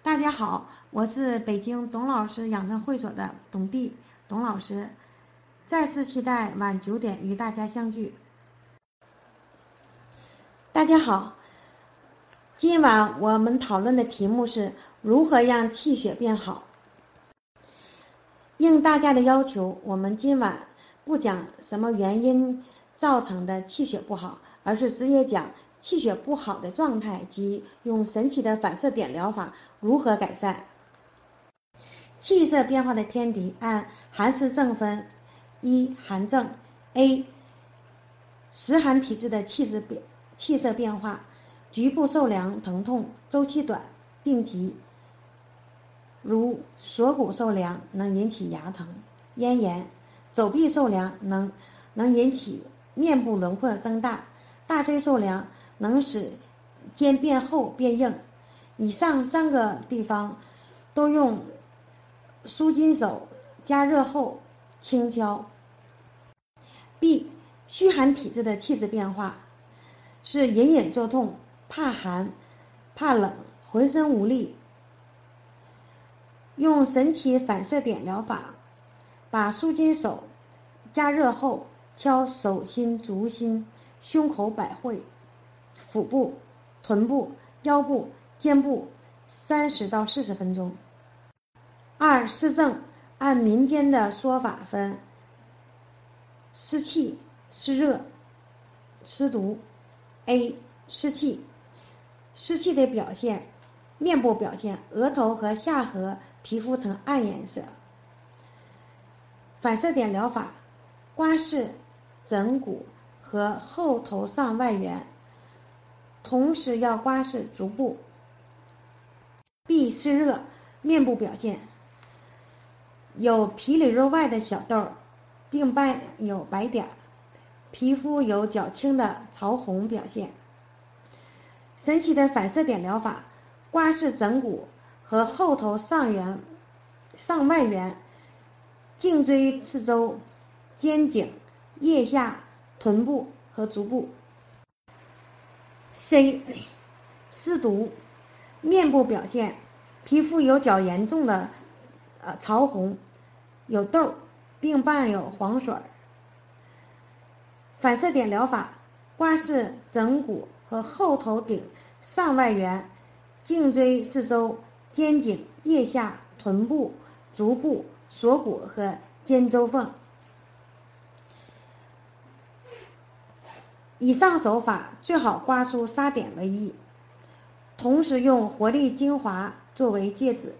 大家好，我是北京董老师养生会所的董弟董老师，再次期待晚九点与大家相聚。大家好，今晚我们讨论的题目是如何让气血变好。应大家的要求，我们今晚不讲什么原因造成的气血不好，而是直接讲。气血不好的状态及用神奇的反射点疗法如何改善？气色变化的天敌按寒湿症分：一、寒症，A，实寒体质的气质变气色变化，局部受凉、疼痛，周期短，病急，如锁骨受凉能引起牙疼、咽炎，肘臂受凉能能引起面部轮廓增大，大椎受凉。能使肩变厚变硬，以上三个地方都用舒筋手加热后轻敲。B 虚寒体质的气质变化是隐隐作痛、怕寒、怕冷、浑身无力。用神奇反射点疗法，把舒筋手加热后敲手心、足心、胸口百会。腹部、臀部、腰部、肩部三十到四十分钟。二湿症按民间的说法分湿气、湿热、湿毒。A 湿气，湿气的表现，面部表现，额头和下颌皮肤呈暗颜色。反射点疗法，刮拭枕骨和后头上外缘。同时要刮拭足部。B 湿热，面部表现有皮里肉外的小痘，并伴有白点，皮肤有较轻的潮红表现。神奇的反射点疗法，刮拭枕骨和后头上缘、上外缘、颈椎四周、肩颈、腋下、臀部和足部。C，湿毒，面部表现，皮肤有较严重的呃潮红，有痘，并伴有黄水。反射点疗法，刮拭枕骨和后头顶上外缘、颈椎四周、肩颈、腋下、臀部、足部、锁骨和肩周缝。以上手法最好刮出痧点为宜，同时用活力精华作为介质。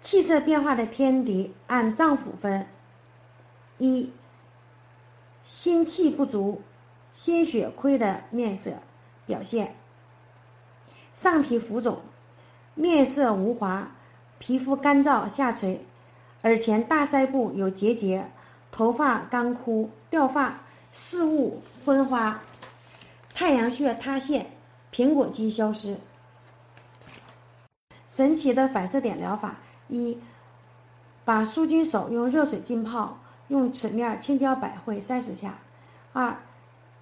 气色变化的天敌按脏腑分：一、心气不足、心血亏的面色表现，上皮浮肿，面色无华，皮肤干燥下垂，耳前大腮部有结节，头发干枯掉发。视物昏花，太阳穴塌陷，苹果肌消失。神奇的反射点疗法：一，把舒筋手用热水浸泡，用齿面轻敲百会三十下；二，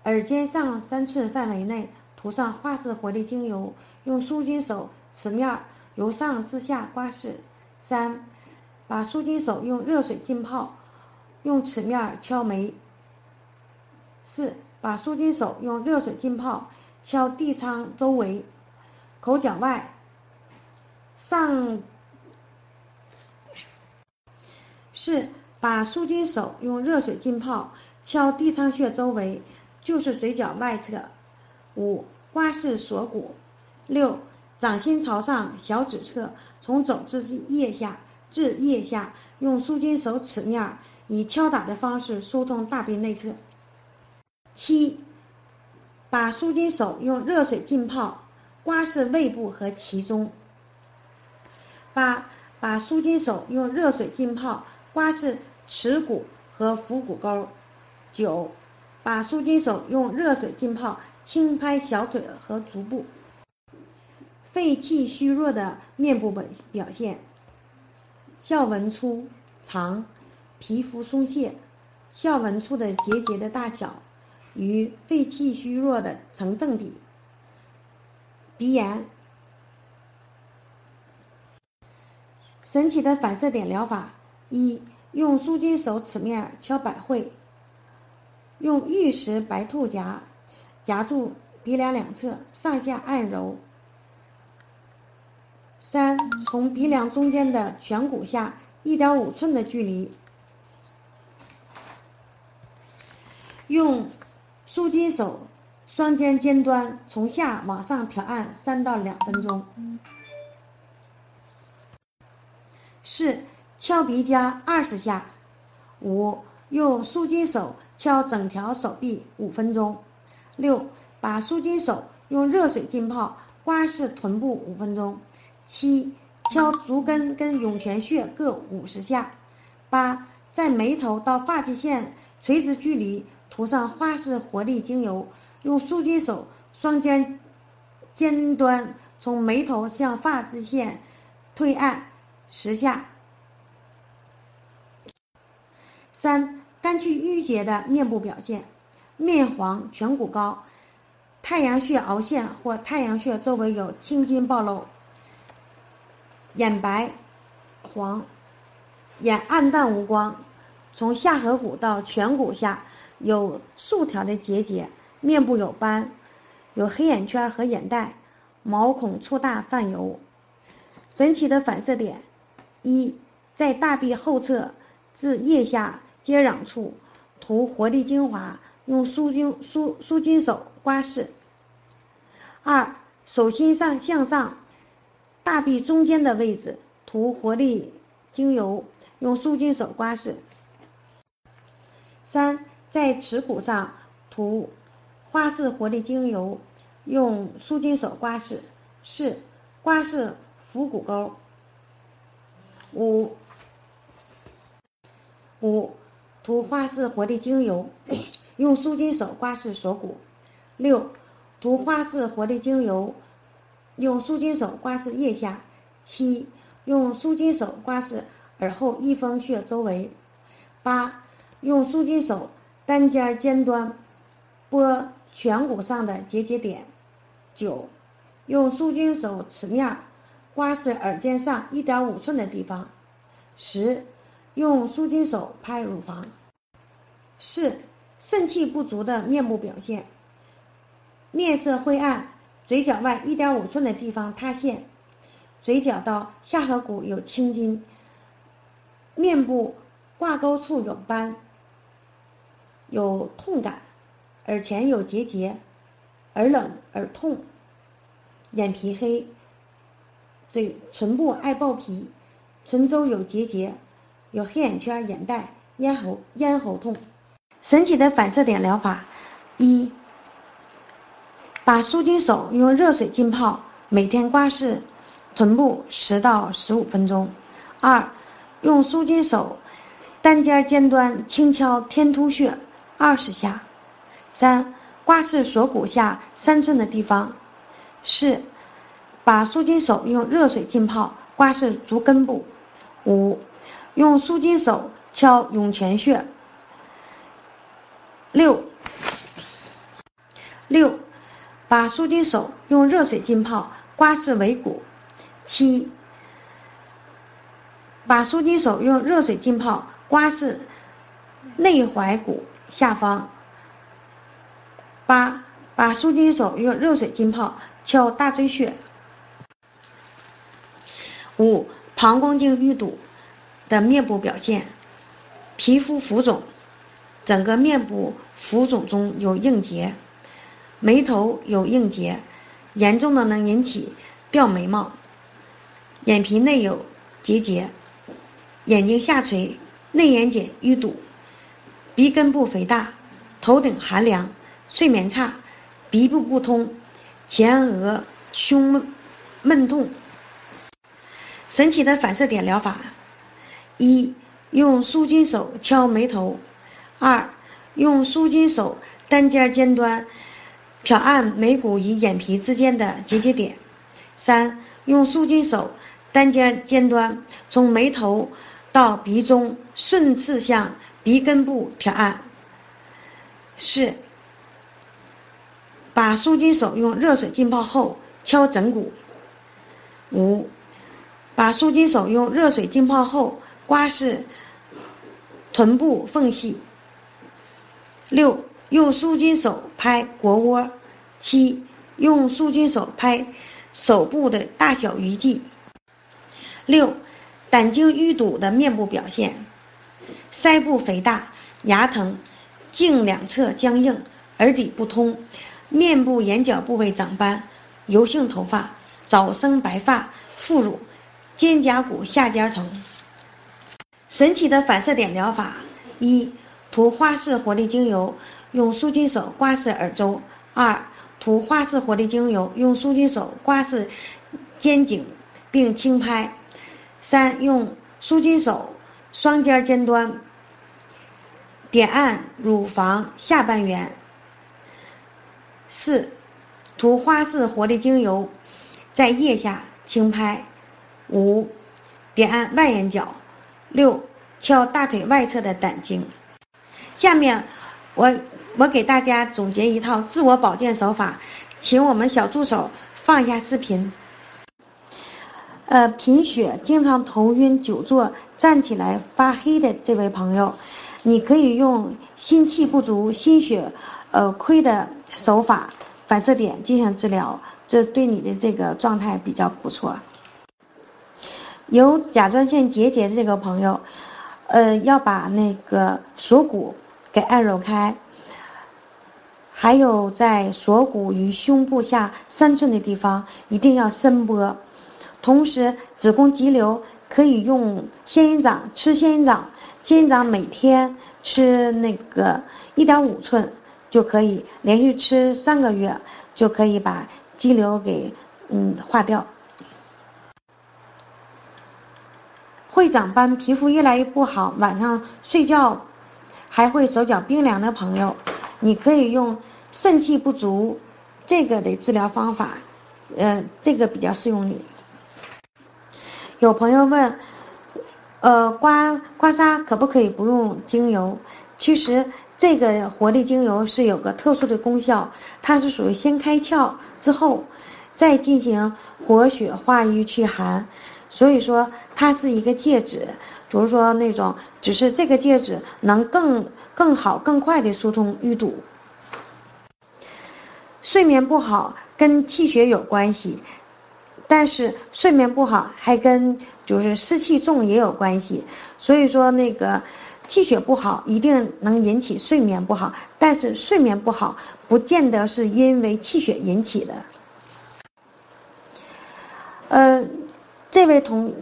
耳尖上三寸范围内涂上化式活力精油，用舒筋手齿面由上至下刮拭；三，把舒筋手用热水浸泡，用齿面敲眉。四，把舒筋手用热水浸泡，敲地仓周围、口角外、上。四，把舒筋手用热水浸泡，敲地仓穴周围，就是嘴角外侧。五，刮拭锁骨。六，掌心朝上，小指侧，从肘至腋下至腋下，用舒筋手齿面以敲打的方式疏通大臂内侧。七，把舒筋手用热水浸泡，刮拭胃部和脐中。八，把舒筋手用热水浸泡，刮拭耻骨和腹股沟。九，把舒筋手用热水浸泡，轻拍小腿和足部。肺气虚弱的面部本表现：笑纹粗长，皮肤松懈，笑纹处的结节的大小。与肺气虚弱的成正比，鼻炎、神奇的反射点疗法：一、用舒筋手齿面敲百会，用玉石白兔夹夹住鼻梁两侧，上下按揉。三、从鼻梁中间的颧骨下一点五寸的距离，用舒筋手双肩尖端从下往上挑按三到两分钟。四、敲鼻夹二十下。五、用舒筋手敲整条手臂五分钟。六、把舒筋手用热水浸泡，刮拭臀部五分钟。七、敲足跟跟涌泉穴各五十下。八、在眉头到发际线垂直距离涂上花式活力精油，用舒筋手双肩尖端从眉头向发际线推按。十下。三、干去淤结的面部表现：面黄、颧骨高、太阳穴凹陷或太阳穴周围有青筋暴露、眼白、黄、眼暗淡无光，从下颌骨到颧骨下有竖条的结节，面部有斑，有黑眼圈和眼袋，毛孔粗大泛油。神奇的反射点。一，在大臂后侧至腋下接壤处涂活力精华，用舒筋舒舒筋手刮拭。二，手心上向上，大臂中间的位置涂活力精油，用舒筋手刮拭。三，在耻骨上涂花式活力精油，用舒筋手刮拭。四，刮拭腹股沟。五五涂花式活力精油，用舒筋手刮拭锁骨。六涂花式活力精油，用舒筋手刮拭腋下。七用舒筋手刮拭耳后翳风穴周围。八用舒筋手单尖尖端拨颧骨上的结节点。九用舒筋手齿面。刮拭耳尖上一点五寸的地方。十，用舒筋手拍乳房。四，肾气不足的面部表现：面色灰暗，嘴角外一点五寸的地方塌陷，嘴角到下颌骨有青筋，面部挂钩处有斑，有痛感，耳前有结节，耳冷耳痛，眼皮黑。嘴唇部爱爆皮，唇周有结节，有黑眼圈、眼袋，咽喉咽喉痛。神奇的反射点疗法：一，把舒筋手用热水浸泡，每天刮拭臀部十到十五分钟。二，用舒筋手单尖尖端轻敲天突穴二十下。三，刮拭锁骨下三寸的地方。四。把舒筋手用热水浸泡，刮拭足根部。五，用舒筋手敲涌泉穴。六，六，把舒筋手用热水浸泡，刮拭尾骨。七，把舒筋手用热水浸泡，刮拭内踝骨下方。八，把舒筋手用热水浸泡，敲大椎穴。五、膀胱经淤堵的面部表现：皮肤浮肿，整个面部浮肿中有硬结，眉头有硬结，严重的能引起掉眉毛，眼皮内有结节，眼睛下垂，内眼睑淤堵，鼻根部肥大，头顶寒凉，睡眠差，鼻部不通，前额胸闷痛。神奇的反射点疗法：一、用舒筋手敲眉头；二、用舒筋手单尖尖端挑按眉骨与眼皮之间的结节点；三、用舒筋手单尖尖端从眉头到鼻中顺次向鼻根部挑按；四、把舒筋手用热水浸泡后敲枕骨；五。把把舒筋手用热水浸泡后刮拭臀部缝隙。六，用舒筋手拍腘窝。七，用舒筋手拍手部的大小鱼际。六，胆经淤堵的面部表现：腮部肥大、牙疼、颈两侧僵硬、耳底不通、面部眼角部位长斑、油性头发、早生白发、副乳、肩胛骨下尖疼。神奇的反射点疗法：一，涂花式活力精油，用舒筋手刮拭耳周；二，涂花式活力精油，用舒筋手刮拭肩颈并轻拍；三，用舒筋手双尖尖端点按乳房下半圆；四，涂花式活力精油在腋下轻拍；五，点按外眼角；六，敲大腿外侧的胆经。下面，我我给大家总结一套自我保健手法，请我们小助手放一下视频。呃，贫血、经常头晕、久坐、站起来发黑的这位朋友，你可以用心气不足、心血呃亏的手法反射点进行治疗，这对你的这个状态比较不错。有甲状腺结节的这个朋友，呃，要把那个锁骨。给按揉开，还有在锁骨与胸部下三寸的地方一定要伸拨。同时，子宫肌瘤可以用仙人掌吃仙人掌，仙人掌每天吃那个一点五寸就可以，连续吃三个月就可以把肌瘤给嗯化掉。会长斑，皮肤越来越不好，晚上睡觉。还会手脚冰凉的朋友，你可以用肾气不足这个的治疗方法，呃，这个比较适用你。有朋友问，呃，刮刮痧可不可以不用精油？其实这个活力精油是有个特殊的功效，它是属于先开窍之后，再进行活血化瘀祛寒。所以说，它是一个介质，比如说那种，只是这个介质能更更好、更快的疏通淤堵。睡眠不好跟气血有关系，但是睡眠不好还跟就是湿气重也有关系。所以说，那个气血不好一定能引起睡眠不好，但是睡眠不好不见得是因为气血引起的。呃。这位同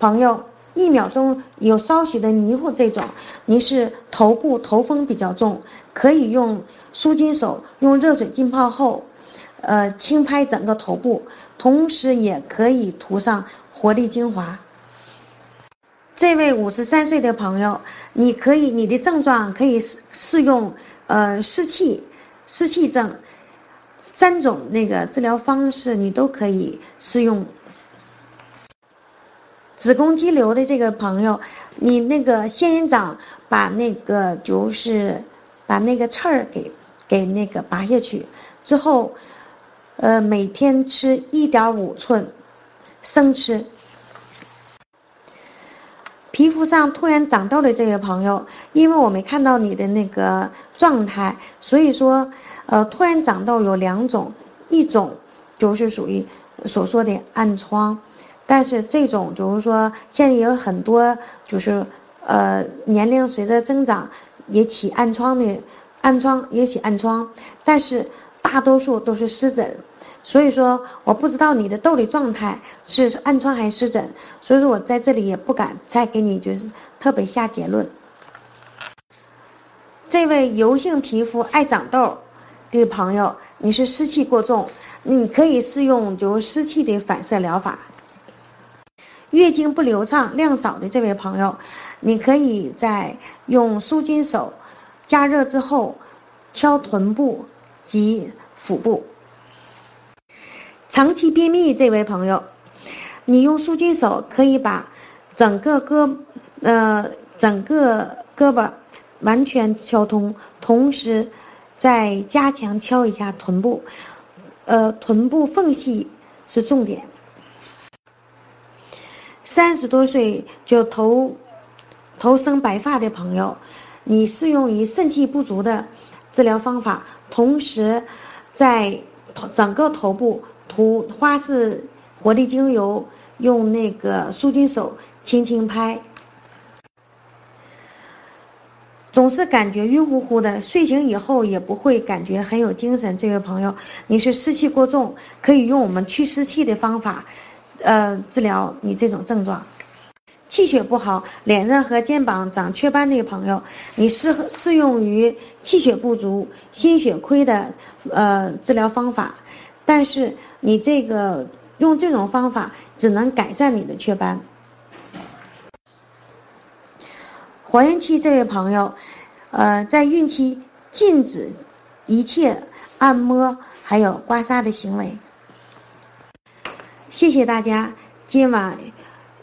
朋友，一秒钟有稍许的迷糊，这种您是头部头风比较重，可以用舒筋手用热水浸泡后，呃，轻拍整个头部，同时也可以涂上活力精华。这位五十三岁的朋友，你可以你的症状可以适适用呃湿气湿气症三种那个治疗方式，你都可以适用。子宫肌瘤的这个朋友，你那个仙人掌把那个就是把那个刺儿给给那个拔下去之后，呃，每天吃一点五寸生吃。皮肤上突然长痘的这个朋友，因为我没看到你的那个状态，所以说，呃，突然长痘有两种，一种就是属于所说的暗疮。但是这种就是说，现在有很多就是，呃，年龄随着增长也起暗疮的，暗疮也起暗疮，但是大多数都是湿疹，所以说我不知道你的痘的状态是暗疮还是湿疹，所以说我在这里也不敢再给你就是特别下结论。这位油性皮肤爱长痘的朋友，你是湿气过重，你可以试用就湿气的反射疗法。月经不流畅、量少的这位朋友，你可以在用舒筋手加热之后敲臀部及腹部。长期便秘这位朋友，你用舒筋手可以把整个胳呃整个胳膊完全敲通，同时再加强敲一下臀部，呃臀部缝隙是重点。三十多岁就头头生白发的朋友，你适用于肾气不足的治疗方法，同时在头整个头部涂花式活力精油，用那个舒筋手轻轻拍。总是感觉晕乎乎的，睡醒以后也不会感觉很有精神。这位朋友，你是湿气过重，可以用我们祛湿气的方法，呃，治疗你这种症状。气血不好，脸上和肩膀长雀斑的朋友，你适合适用于气血不足、心血亏的呃治疗方法。但是你这个用这种方法只能改善你的雀斑。怀孕期这位朋友，呃，在孕期禁止一切按摩还有刮痧的行为。谢谢大家，今晚，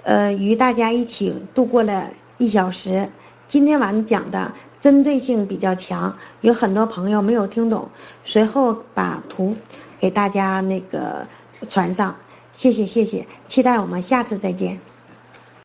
呃，与大家一起度过了一小时。今天晚上讲的针对性比较强，有很多朋友没有听懂，随后把图给大家那个传上。谢谢谢谢，期待我们下次再见。